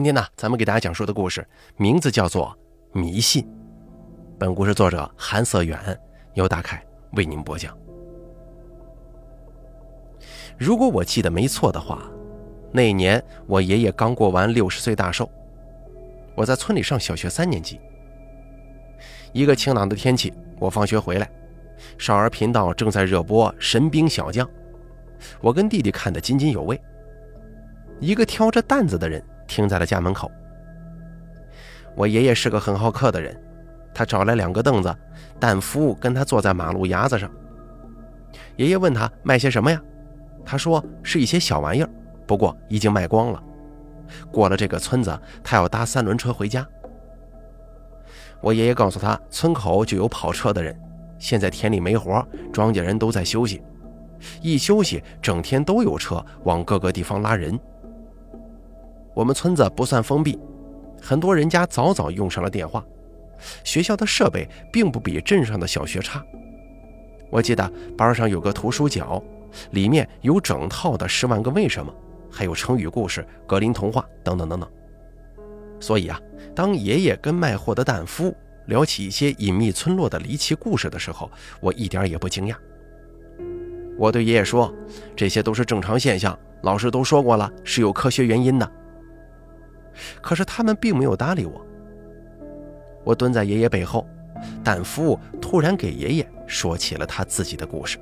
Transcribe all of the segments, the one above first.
今天呢，咱们给大家讲述的故事名字叫做《迷信》。本故事作者韩色远，由大凯为您播讲。如果我记得没错的话，那一年我爷爷刚过完六十岁大寿，我在村里上小学三年级。一个晴朗的天气，我放学回来，少儿频道正在热播《神兵小将》，我跟弟弟看得津津有味。一个挑着担子的人停在了家门口。我爷爷是个很好客的人，他找来两个凳子，担夫跟他坐在马路牙子上。爷爷问他卖些什么呀？他说是一些小玩意儿，不过已经卖光了。过了这个村子，他要搭三轮车回家。我爷爷告诉他，村口就有跑车的人，现在田里没活，庄稼人都在休息，一休息，整天都有车往各个地方拉人。我们村子不算封闭，很多人家早早用上了电话。学校的设备并不比镇上的小学差。我记得班上有个图书角，里面有整套的《十万个为什么》，还有成语故事、格林童话等等等等。所以啊，当爷爷跟卖货的担夫聊起一些隐秘村落的离奇故事的时候，我一点也不惊讶。我对爷爷说：“这些都是正常现象，老师都说过了，是有科学原因的。”可是他们并没有搭理我。我蹲在爷爷背后，但夫突然给爷爷说起了他自己的故事。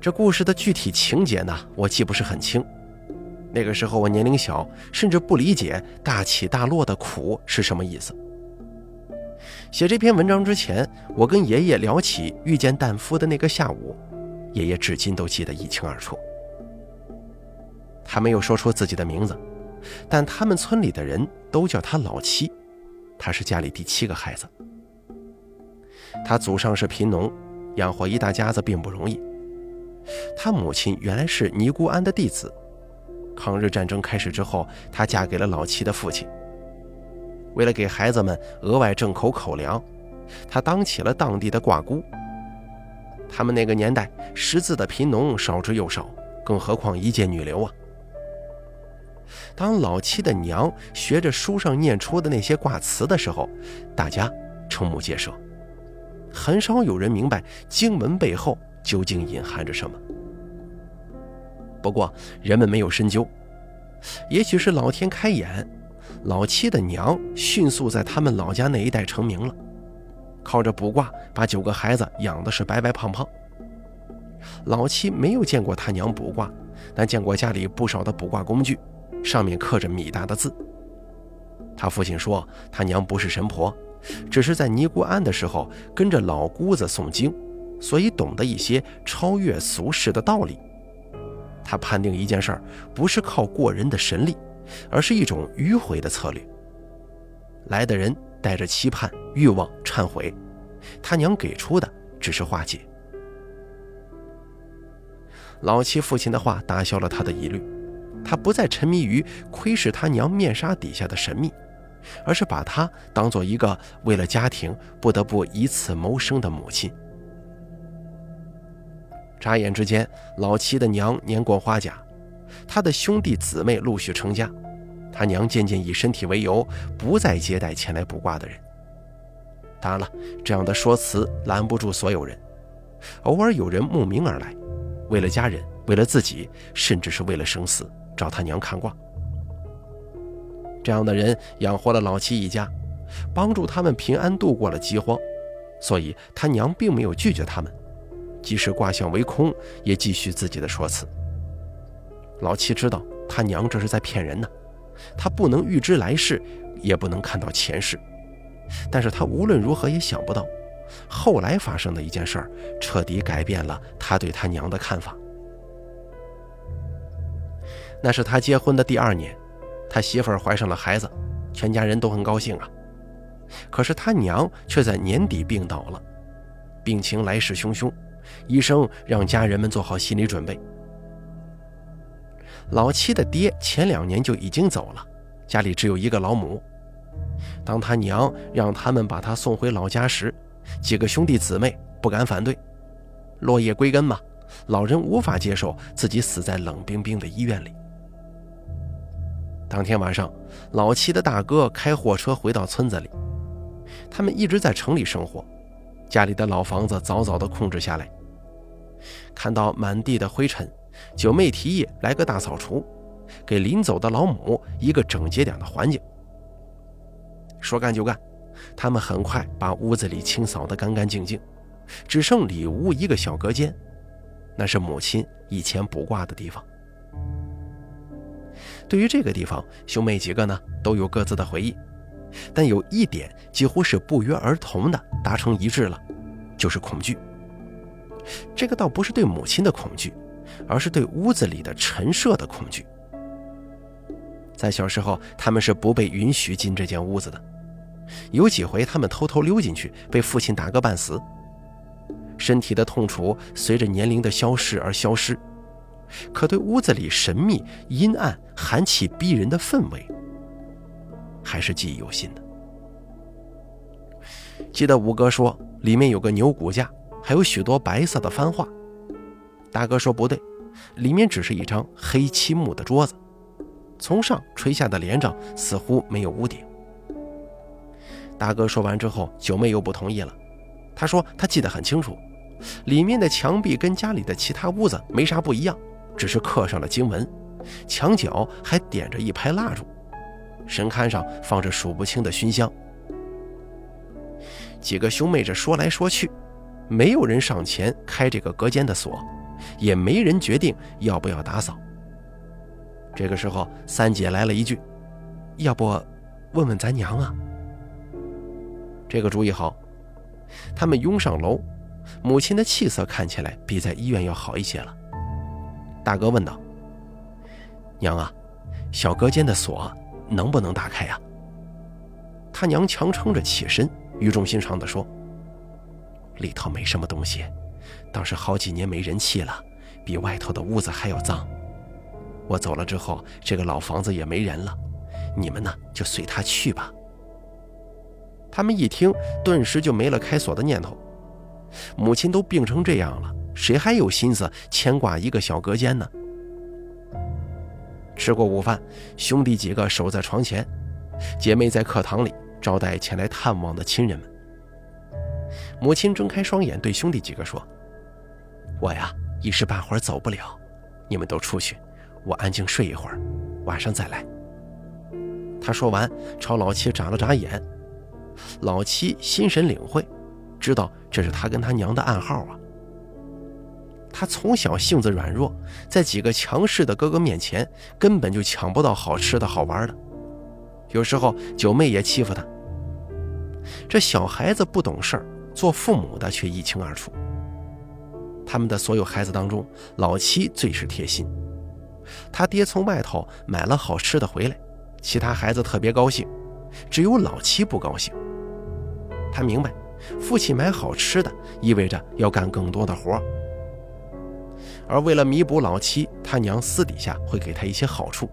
这故事的具体情节呢，我记不是很清。那个时候我年龄小，甚至不理解“大起大落”的苦是什么意思。写这篇文章之前，我跟爷爷聊起遇见担夫的那个下午，爷爷至今都记得一清二楚。他没有说出自己的名字。但他们村里的人都叫他老七，他是家里第七个孩子。他祖上是贫农，养活一大家子并不容易。他母亲原来是尼姑庵的弟子，抗日战争开始之后，她嫁给了老七的父亲。为了给孩子们额外挣口口粮，她当起了当地的挂姑。他们那个年代识字的贫农少之又少，更何况一介女流啊！当老七的娘学着书上念出的那些卦词的时候，大家瞠目结舌，很少有人明白经文背后究竟隐含着什么。不过人们没有深究，也许是老天开眼，老七的娘迅速在他们老家那一带成名了，靠着卜卦把九个孩子养的是白白胖胖。老七没有见过他娘卜卦，但见过家里不少的卜卦工具。上面刻着米大的字。他父亲说，他娘不是神婆，只是在尼姑庵的时候跟着老姑子诵经，所以懂得一些超越俗世的道理。他判定一件事儿不是靠过人的神力，而是一种迂回的策略。来的人带着期盼、欲望、忏悔，他娘给出的只是化解。老七父亲的话打消了他的疑虑。他不再沉迷于窥视他娘面纱底下的神秘，而是把她当做一个为了家庭不得不以此谋生的母亲。眨眼之间，老七的娘年过花甲，他的兄弟姊妹陆续成家，他娘渐渐以身体为由，不再接待前来卜卦的人。当然了，这样的说辞拦不住所有人，偶尔有人慕名而来，为了家人，为了自己，甚至是为了生死。找他娘看卦，这样的人养活了老七一家，帮助他们平安度过了饥荒，所以他娘并没有拒绝他们，即使卦象为空，也继续自己的说辞。老七知道他娘这是在骗人呢，他不能预知来世，也不能看到前世，但是他无论如何也想不到，后来发生的一件事儿，彻底改变了他对他娘的看法。那是他结婚的第二年，他媳妇儿怀上了孩子，全家人都很高兴啊。可是他娘却在年底病倒了，病情来势汹汹，医生让家人们做好心理准备。老七的爹前两年就已经走了，家里只有一个老母。当他娘让他们把他送回老家时，几个兄弟姊妹不敢反对，落叶归根嘛，老人无法接受自己死在冷冰冰的医院里。当天晚上，老七的大哥开货车回到村子里，他们一直在城里生活，家里的老房子早早的控制下来。看到满地的灰尘，九妹提议来个大扫除，给临走的老母一个整洁点的环境。说干就干，他们很快把屋子里清扫得干干净净，只剩里屋一个小隔间，那是母亲以前卜卦的地方。对于这个地方，兄妹几个呢都有各自的回忆，但有一点几乎是不约而同的达成一致了，就是恐惧。这个倒不是对母亲的恐惧，而是对屋子里的陈设的恐惧。在小时候，他们是不被允许进这间屋子的，有几回他们偷偷溜进去，被父亲打个半死。身体的痛楚随着年龄的消逝而消失。可对屋子里神秘、阴暗、寒气逼人的氛围，还是记忆犹新的。记得五哥说里面有个牛骨架，还有许多白色的番画。大哥说不对，里面只是一张黑漆木的桌子，从上垂下的帘帐似乎没有屋顶。大哥说完之后，九妹又不同意了。他说他记得很清楚，里面的墙壁跟家里的其他屋子没啥不一样。只是刻上了经文，墙角还点着一排蜡烛，神龛上放着数不清的熏香。几个兄妹这说来说去，没有人上前开这个隔间的锁，也没人决定要不要打扫。这个时候，三姐来了一句：“要不问问咱娘啊？”这个主意好。他们拥上楼，母亲的气色看起来比在医院要好一些了。大哥问道：“娘啊，小隔间的锁能不能打开呀？”他娘强撑着起身，语重心长地说：“里头没什么东西，倒是好几年没人气了，比外头的屋子还要脏。我走了之后，这个老房子也没人了，你们呢就随他去吧。”他们一听，顿时就没了开锁的念头。母亲都病成这样了。谁还有心思牵挂一个小隔间呢？吃过午饭，兄弟几个守在床前，姐妹在课堂里招待前来探望的亲人们。母亲睁开双眼，对兄弟几个说：“我呀，一时半会儿走不了，你们都出去，我安静睡一会儿，晚上再来。”他说完，朝老七眨了眨眼。老七心神领会，知道这是他跟他娘的暗号啊。他从小性子软弱，在几个强势的哥哥面前，根本就抢不到好吃的好玩的。有时候九妹也欺负他。这小孩子不懂事儿，做父母的却一清二楚。他们的所有孩子当中，老七最是贴心。他爹从外头买了好吃的回来，其他孩子特别高兴，只有老七不高兴。他明白，父亲买好吃的意味着要干更多的活。而为了弥补老七，他娘私底下会给他一些好处。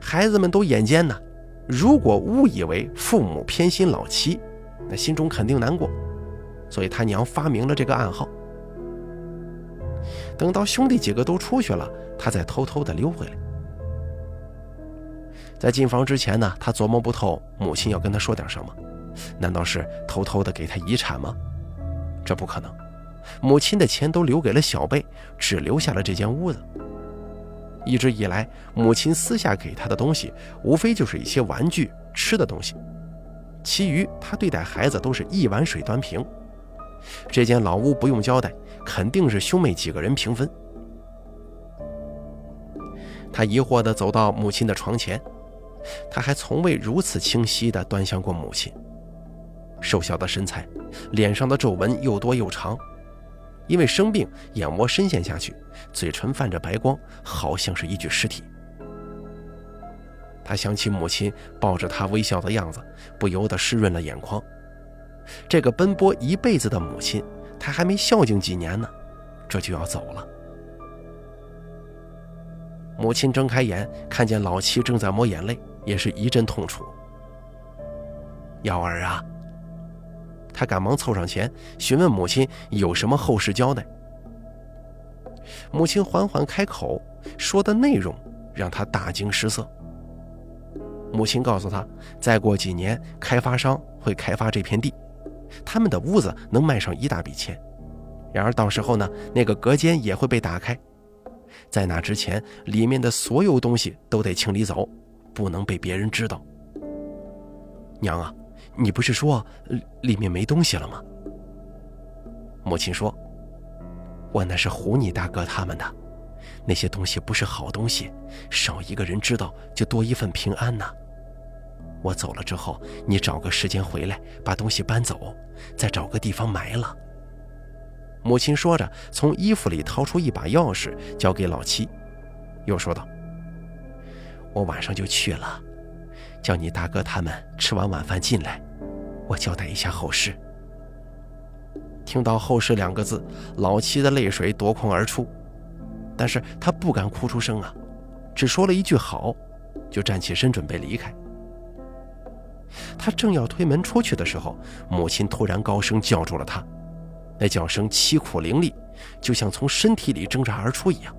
孩子们都眼尖呐，如果误以为父母偏心老七，那心中肯定难过。所以他娘发明了这个暗号。等到兄弟几个都出去了，他再偷偷的溜回来。在进房之前呢，他琢磨不透母亲要跟他说点什么，难道是偷偷的给他遗产吗？这不可能。母亲的钱都留给了小贝，只留下了这间屋子。一直以来，母亲私下给他的东西，无非就是一些玩具、吃的东西，其余他对待孩子都是一碗水端平。这间老屋不用交代，肯定是兄妹几个人平分。他疑惑地走到母亲的床前，他还从未如此清晰地端详过母亲。瘦小的身材，脸上的皱纹又多又长。因为生病，眼窝深陷下去，嘴唇泛着白光，好像是一具尸体。他想起母亲抱着他微笑的样子，不由得湿润了眼眶。这个奔波一辈子的母亲，他还没孝敬几年呢，这就要走了。母亲睁开眼，看见老七正在抹眼泪，也是一阵痛楚。幺儿啊！他赶忙凑上前询问母亲有什么后事交代。母亲缓缓开口，说的内容让他大惊失色。母亲告诉他，再过几年开发商会开发这片地，他们的屋子能卖上一大笔钱。然而到时候呢，那个隔间也会被打开，在那之前，里面的所有东西都得清理走，不能被别人知道。娘啊，你不是说里面没东西了吗？母亲说：“我那是唬你大哥他们的，那些东西不是好东西，少一个人知道就多一份平安呐。我走了之后，你找个时间回来，把东西搬走，再找个地方埋了。”母亲说着，从衣服里掏出一把钥匙，交给老七，又说道：“我晚上就去了，叫你大哥他们吃完晚饭进来，我交代一下后事。”听到“后事”两个字，老七的泪水夺眶而出，但是他不敢哭出声啊，只说了一句“好”，就站起身准备离开。他正要推门出去的时候，母亲突然高声叫住了他。那叫声凄苦凌厉，就像从身体里挣扎而出一样。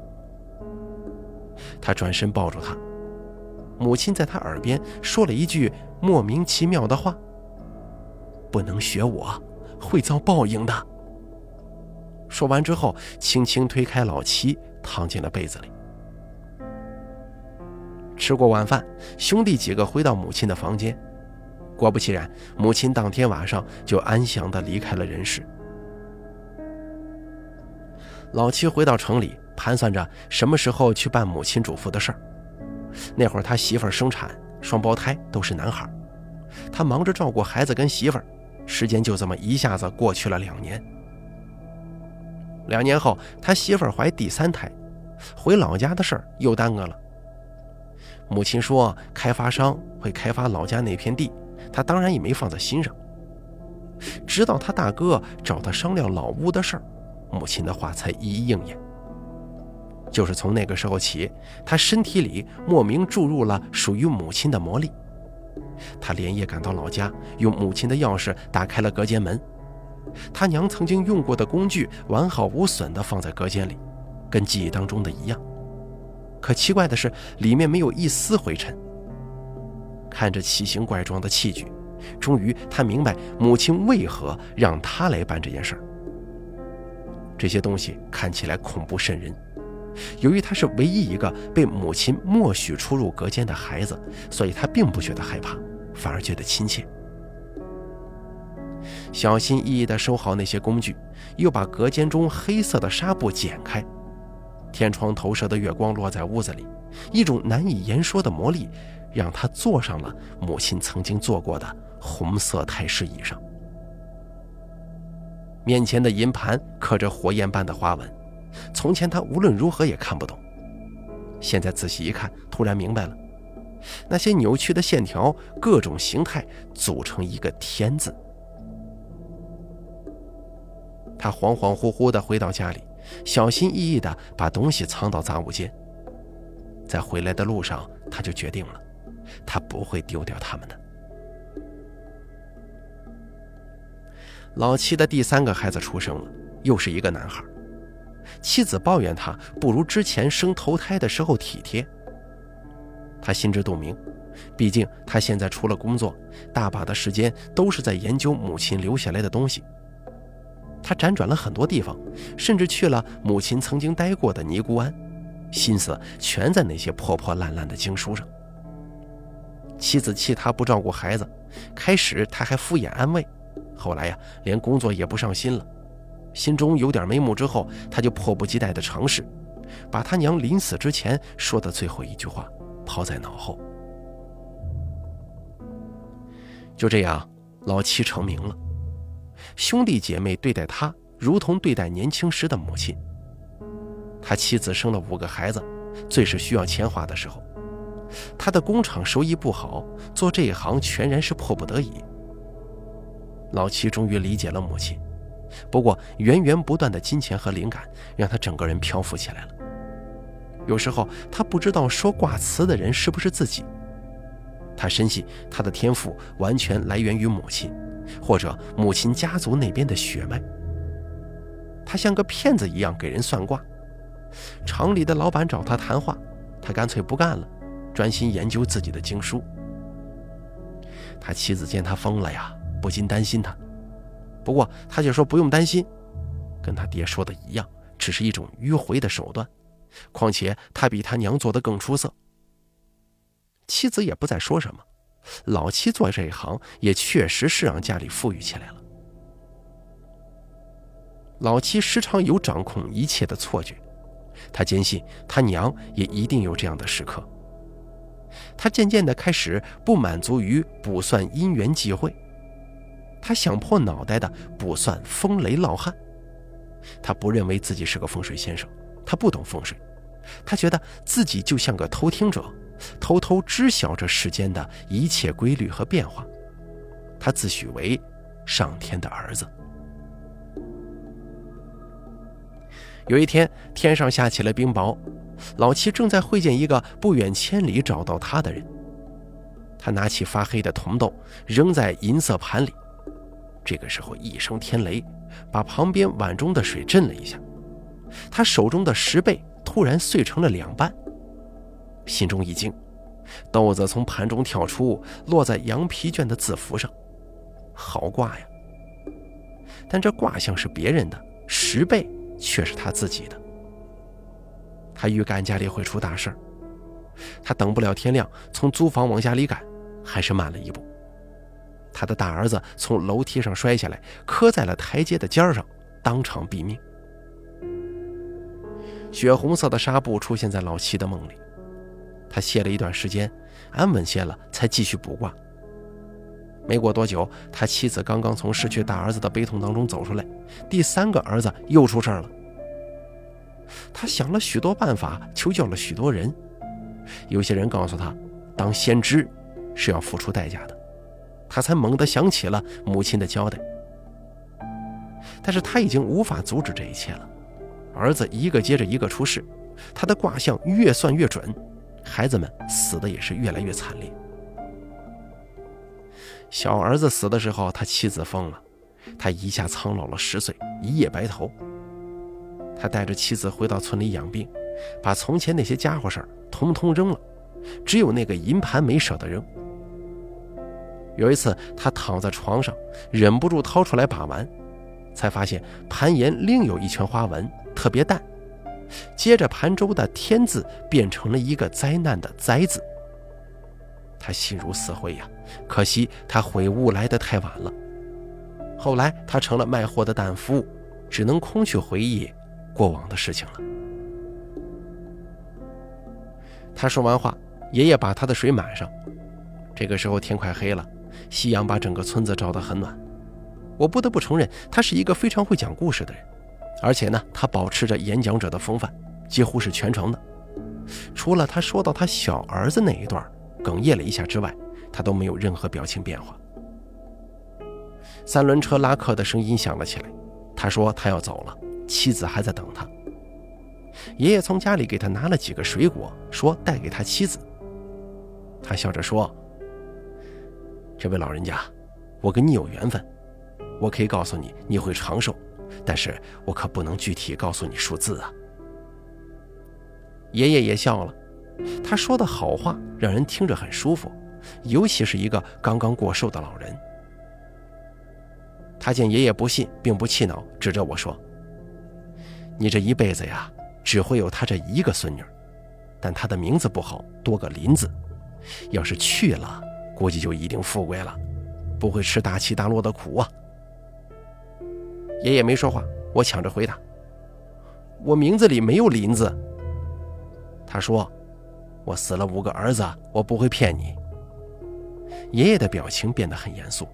他转身抱住她，母亲在他耳边说了一句莫名其妙的话：“不能学我，会遭报应的。”说完之后，轻轻推开老七，躺进了被子里。吃过晚饭，兄弟几个回到母亲的房间，果不其然，母亲当天晚上就安详地离开了人世。老七回到城里，盘算着什么时候去办母亲嘱咐的事儿。那会儿他媳妇儿生产，双胞胎都是男孩，他忙着照顾孩子跟媳妇儿，时间就这么一下子过去了两年。两年后，他媳妇儿怀第三胎，回老家的事儿又耽搁了。母亲说开发商会开发老家那片地，他当然也没放在心上。直到他大哥找他商量老屋的事儿。母亲的话才一一应验。就是从那个时候起，他身体里莫名注入了属于母亲的魔力。他连夜赶到老家，用母亲的钥匙打开了隔间门。他娘曾经用过的工具完好无损地放在隔间里，跟记忆当中的一样。可奇怪的是，里面没有一丝灰尘。看着奇形怪状的器具，终于他明白母亲为何让他来办这件事儿。这些东西看起来恐怖渗人。由于他是唯一一个被母亲默许出入隔间的孩子，所以他并不觉得害怕，反而觉得亲切。小心翼翼地收好那些工具，又把隔间中黑色的纱布剪开。天窗投射的月光落在屋子里，一种难以言说的魔力，让他坐上了母亲曾经坐过的红色太师椅上。面前的银盘刻着火焰般的花纹，从前他无论如何也看不懂，现在仔细一看，突然明白了，那些扭曲的线条，各种形态组成一个“天”字。他恍恍惚惚地回到家里，小心翼翼地把东西藏到杂物间。在回来的路上，他就决定了，他不会丢掉他们的。老七的第三个孩子出生了，又是一个男孩。妻子抱怨他不如之前生头胎的时候体贴。他心知肚明，毕竟他现在除了工作，大把的时间都是在研究母亲留下来的东西。他辗转了很多地方，甚至去了母亲曾经待过的尼姑庵，心思全在那些破破烂烂的经书上。妻子气他不照顾孩子，开始他还敷衍安慰。后来呀，连工作也不上心了，心中有点眉目之后，他就迫不及待地尝试，把他娘临死之前说的最后一句话抛在脑后。就这样，老七成名了，兄弟姐妹对待他如同对待年轻时的母亲。他妻子生了五个孩子，最是需要钱花的时候，他的工厂收益不好，做这一行全然是迫不得已。老七终于理解了母亲，不过源源不断的金钱和灵感让他整个人漂浮起来了。有时候他不知道说卦辞的人是不是自己，他深信他的天赋完全来源于母亲，或者母亲家族那边的血脉。他像个骗子一样给人算卦，厂里的老板找他谈话，他干脆不干了，专心研究自己的经书。他妻子见他疯了呀，不禁担心他。不过他就说不用担心，跟他爹说的一样，只是一种迂回的手段。况且他比他娘做的更出色。妻子也不再说什么。老七做这一行也确实是让家里富裕起来了。老七时常有掌控一切的错觉，他坚信他娘也一定有这样的时刻。他渐渐的开始不满足于卜算姻缘际会，他想破脑袋的不算风雷涝旱。他不认为自己是个风水先生，他不懂风水。他觉得自己就像个偷听者，偷偷知晓着世间的一切规律和变化。他自诩为上天的儿子。有一天，天上下起了冰雹，老七正在会见一个不远千里找到他的人。他拿起发黑的铜豆，扔在银色盘里。这个时候，一声天雷，把旁边碗中的水震了一下。他手中的石贝。突然碎成了两半，心中一惊，豆子从盘中跳出，落在羊皮卷的字符上。好卦呀！但这卦象是别人的，石贝却是他自己的。他预感家里会出大事他等不了天亮，从租房往家里赶，还是慢了一步。他的大儿子从楼梯上摔下来，磕在了台阶的尖上，当场毙命。血红色的纱布出现在老七的梦里，他歇了一段时间，安稳些了，才继续卜卦。没过多久，他妻子刚刚从失去大儿子的悲痛当中走出来，第三个儿子又出事了。他想了许多办法，求教了许多人，有些人告诉他，当先知是要付出代价的，他才猛地想起了母亲的交代。但是他已经无法阻止这一切了。儿子一个接着一个出事，他的卦象越算越准，孩子们死的也是越来越惨烈。小儿子死的时候，他妻子疯了，他一下苍老了十岁，一夜白头。他带着妻子回到村里养病，把从前那些家伙事儿通通扔了，只有那个银盘没舍得扔。有一次，他躺在床上，忍不住掏出来把玩，才发现盘沿另有一圈花纹。特别淡，接着盘中的“天”字变成了一个灾难的“灾”字。他心如死灰呀，可惜他悔悟来得太晚了。后来他成了卖货的担夫，只能空去回忆过往的事情了。他说完话，爷爷把他的水满上。这个时候天快黑了，夕阳把整个村子照得很暖。我不得不承认，他是一个非常会讲故事的人。而且呢，他保持着演讲者的风范，几乎是全程的。除了他说到他小儿子那一段哽咽了一下之外，他都没有任何表情变化。三轮车拉客的声音响了起来，他说他要走了，妻子还在等他。爷爷从家里给他拿了几个水果，说带给他妻子。他笑着说：“这位老人家，我跟你有缘分，我可以告诉你，你会长寿。”但是我可不能具体告诉你数字啊！爷爷也笑了，他说的好话让人听着很舒服，尤其是一个刚刚过寿的老人。他见爷爷不信，并不气恼，指着我说：“你这一辈子呀，只会有他这一个孙女，但他的名字不好，多个林字，要是去了，估计就一定富贵了，不会吃大起大落的苦啊。”爷爷没说话，我抢着回答：“我名字里没有林字。”他说：“我死了五个儿子，我不会骗你。”爷爷的表情变得很严肃。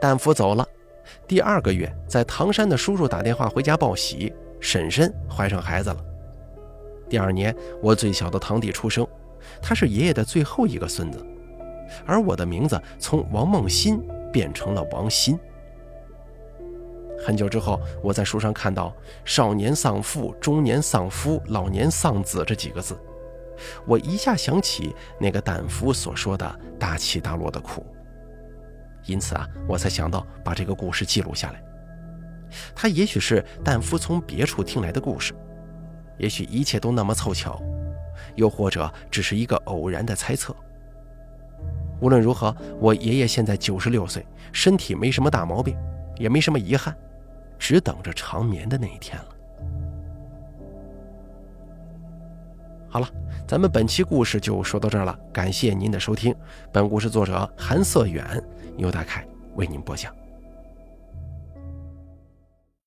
旦夫走了，第二个月，在唐山的叔叔打电话回家报喜，婶婶怀上孩子了。第二年，我最小的堂弟出生，他是爷爷的最后一个孙子，而我的名字从王梦欣。变成了王鑫。很久之后，我在书上看到“少年丧父，中年丧夫，老年丧子”这几个字，我一下想起那个胆夫所说的大起大落的苦，因此啊，我才想到把这个故事记录下来。他也许是旦夫从别处听来的故事，也许一切都那么凑巧，又或者只是一个偶然的猜测。无论如何，我爷爷现在九十六岁，身体没什么大毛病，也没什么遗憾，只等着长眠的那一天了。好了，咱们本期故事就说到这儿了，感谢您的收听。本故事作者韩色远，由大凯为您播讲。